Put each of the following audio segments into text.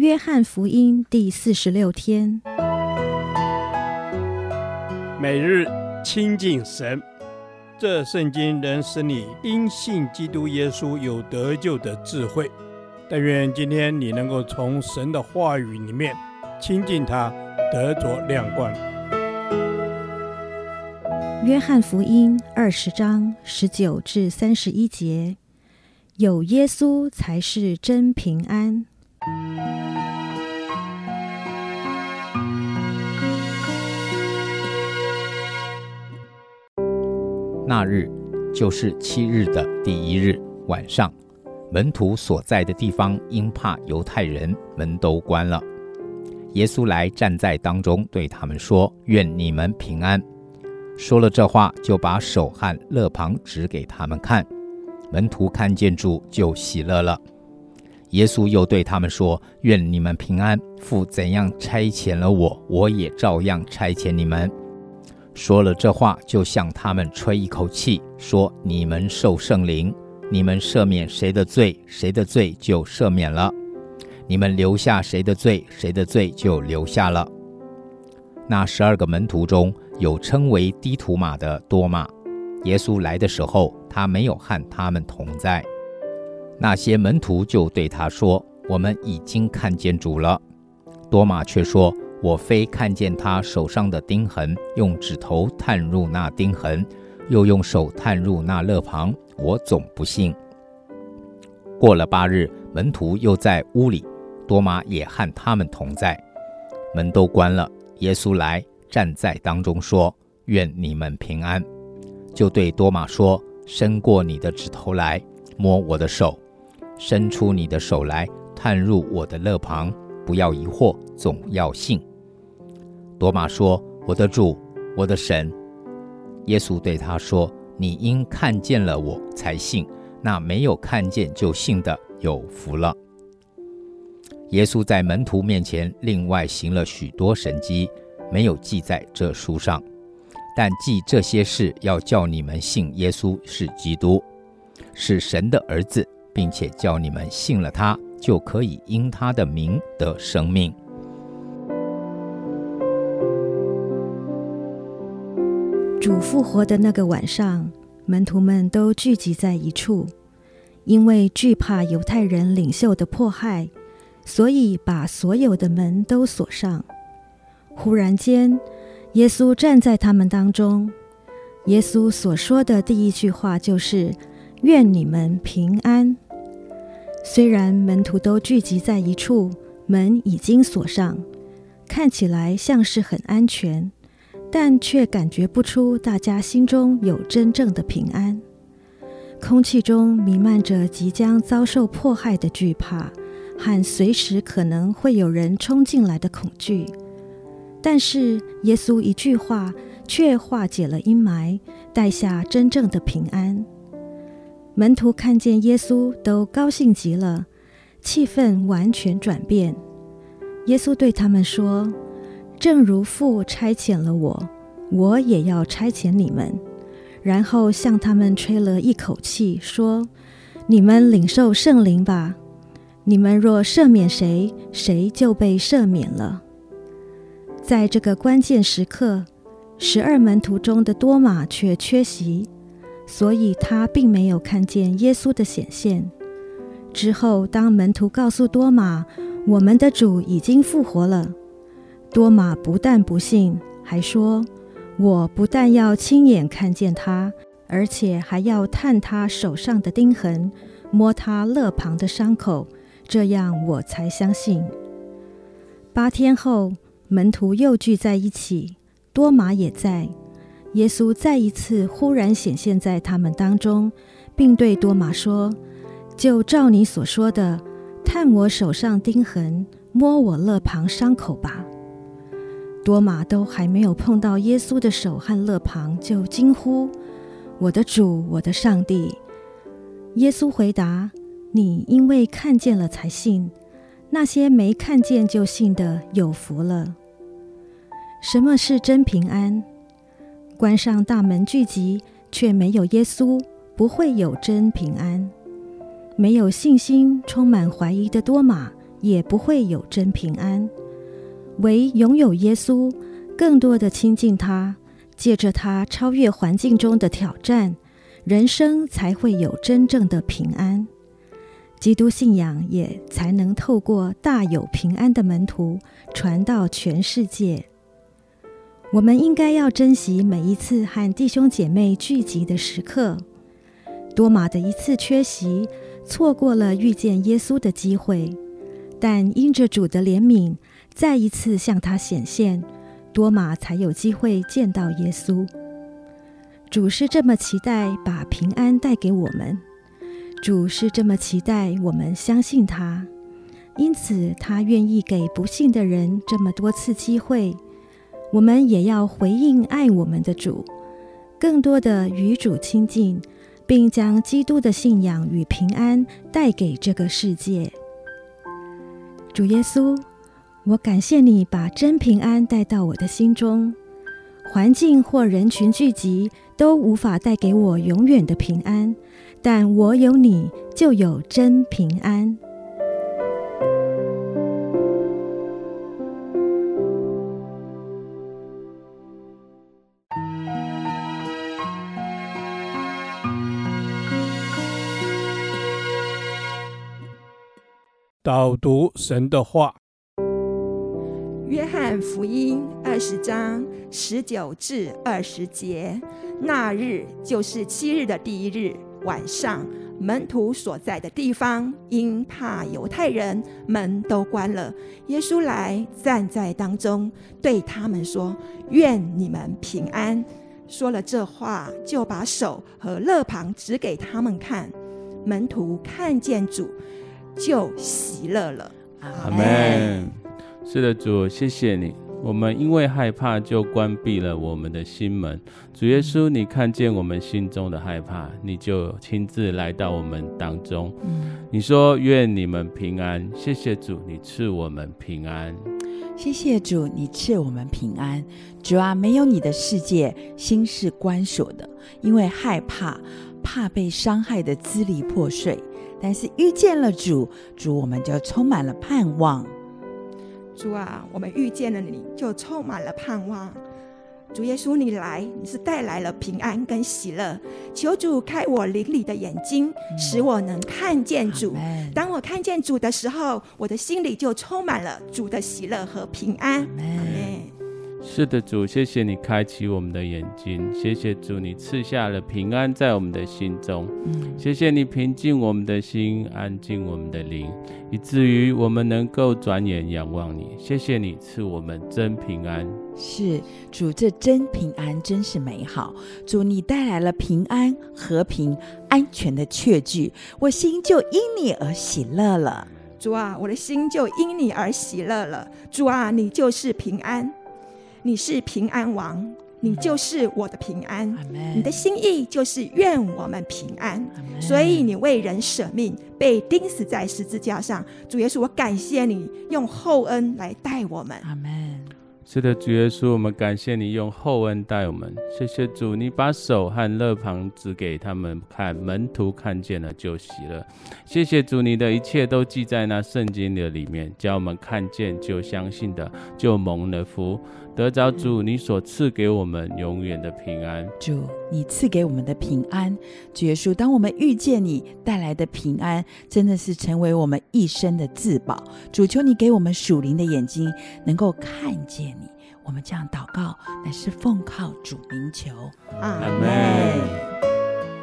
约翰福音第四十六天，每日亲近神，这圣经能使你因信基督耶稣有得救的智慧。但愿今天你能够从神的话语里面亲近他，得着亮光。约翰福音二十章十九至三十一节，有耶稣才是真平安。那日就是七日的第一日晚上，门徒所在的地方因怕犹太人，门都关了。耶稣来站在当中，对他们说：“愿你们平安。”说了这话，就把手和肋旁指给他们看。门徒看见主，就喜乐了。耶稣又对他们说：“愿你们平安。父怎样差遣了我，我也照样差遣你们。”说了这话，就向他们吹一口气，说：“你们受圣灵，你们赦免谁的罪，谁的罪就赦免了；你们留下谁的罪，谁的罪就留下了。”那十二个门徒中有称为低土马的多马，耶稣来的时候，他没有和他们同在。那些门徒就对他说：“我们已经看见主了。”多马却说。我非看见他手上的钉痕，用指头探入那钉痕，又用手探入那肋旁，我总不信。过了八日，门徒又在屋里，多马也和他们同在，门都关了。耶稣来站在当中说：“愿你们平安。”就对多马说：“伸过你的指头来，摸我的手；伸出你的手来，探入我的肋旁。不要疑惑，总要信。”多马说：“我的主，我的神。”耶稣对他说：“你因看见了我才信，那没有看见就信的有福了。”耶稣在门徒面前另外行了许多神迹，没有记在这书上，但记这些事，要叫你们信耶稣是基督，是神的儿子，并且叫你们信了他，就可以因他的名得生命。主复活的那个晚上，门徒们都聚集在一处，因为惧怕犹太人领袖的迫害，所以把所有的门都锁上。忽然间，耶稣站在他们当中。耶稣所说的第一句话就是：“愿你们平安。”虽然门徒都聚集在一处，门已经锁上，看起来像是很安全。但却感觉不出大家心中有真正的平安，空气中弥漫着即将遭受迫害的惧怕和随时可能会有人冲进来的恐惧。但是耶稣一句话却化解了阴霾，带下真正的平安。门徒看见耶稣都高兴极了，气氛完全转变。耶稣对他们说。正如父差遣了我，我也要差遣你们。然后向他们吹了一口气，说：“你们领受圣灵吧。你们若赦免谁，谁就被赦免了。”在这个关键时刻，十二门徒中的多马却缺席，所以他并没有看见耶稣的显现。之后，当门徒告诉多马：“我们的主已经复活了。”多马不但不信，还说：“我不但要亲眼看见他，而且还要探他手上的钉痕，摸他肋旁的伤口，这样我才相信。”八天后，门徒又聚在一起，多马也在。耶稣再一次忽然显现在他们当中，并对多马说：“就照你所说的，探我手上钉痕，摸我肋旁伤口吧。”多马都还没有碰到耶稣的手和肋旁，就惊呼：“我的主，我的上帝！”耶稣回答：“你因为看见了才信，那些没看见就信的有福了。”什么是真平安？关上大门聚集，却没有耶稣，不会有真平安。没有信心、充满怀疑的多马，也不会有真平安。唯拥有耶稣，更多的亲近他，借着他超越环境中的挑战，人生才会有真正的平安。基督信仰也才能透过大有平安的门徒传到全世界。我们应该要珍惜每一次和弟兄姐妹聚集的时刻。多马的一次缺席，错过了遇见耶稣的机会，但因着主的怜悯，再一次向他显现，多马才有机会见到耶稣。主是这么期待把平安带给我们。主是这么期待我们相信他，因此他愿意给不信的人这么多次机会。我们也要回应爱我们的主，更多的与主亲近，并将基督的信仰与平安带给这个世界。主耶稣，我感谢你把真平安带到我的心中。环境或人群聚集都无法带给我永远的平安。但我有你，就有真平安。导读神的话，约翰福音二十章十九至二十节，那日就是七日的第一日。晚上，门徒所在的地方，因怕犹太人，门都关了。耶稣来站在当中，对他们说：“愿你们平安。”说了这话，就把手和肋旁指给他们看。门徒看见主，就喜乐了。阿门。是的，主，谢谢你。我们因为害怕，就关闭了我们的心门。主耶稣，你看见我们心中的害怕，你就亲自来到我们当中。你说：“愿你们平安。”谢谢主，你赐我们平安。谢谢主，你赐我们平安。主啊，没有你的世界，心是关锁的，因为害怕，怕被伤害的支离破碎。但是遇见了主，主我们就充满了盼望。主啊，我们遇见了你，就充满了盼望。主耶稣，你来，你是带来了平安跟喜乐。求主开我灵里的眼睛，使我能看见主。当我看见主的时候，我的心里就充满了主的喜乐和平安。是的，主，谢谢你开启我们的眼睛，谢谢主，你赐下了平安在我们的心中，嗯、谢谢你平静我们的心，安静我们的灵，以至于我们能够转眼仰望你。谢谢你赐我们真平安。是主，这真平安真是美好。主，你带来了平安、和平、安全的确据，我心就因你而喜乐了。主啊，我的心就因你而喜乐了。主啊，你就是平安。你是平安王，你就是我的平安。你的心意就是愿我们平安所以你为人舍命，被钉死在十字架上。主耶稣，我感谢你用厚恩来待我们。阿门。是的，主耶稣，我们感谢你用厚恩待我们。谢谢主，你把手和肋旁指给他们看，门徒看见了就喜乐。谢谢主，你的一切都记在那圣经的里面，叫我们看见就相信的，就蒙了福，得着主你所赐给我们永远的平安。主，你赐给我们的平安，主耶稣，当我们遇见你带来的平安，真的是成为我们一生的至宝。主，求你给我们属灵的眼睛，能够看见。我们这样祷告，乃是奉靠主名求。阿门。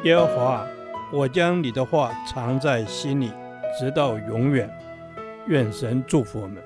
耶和华，我将你的话藏在心里，直到永远。愿神祝福我们。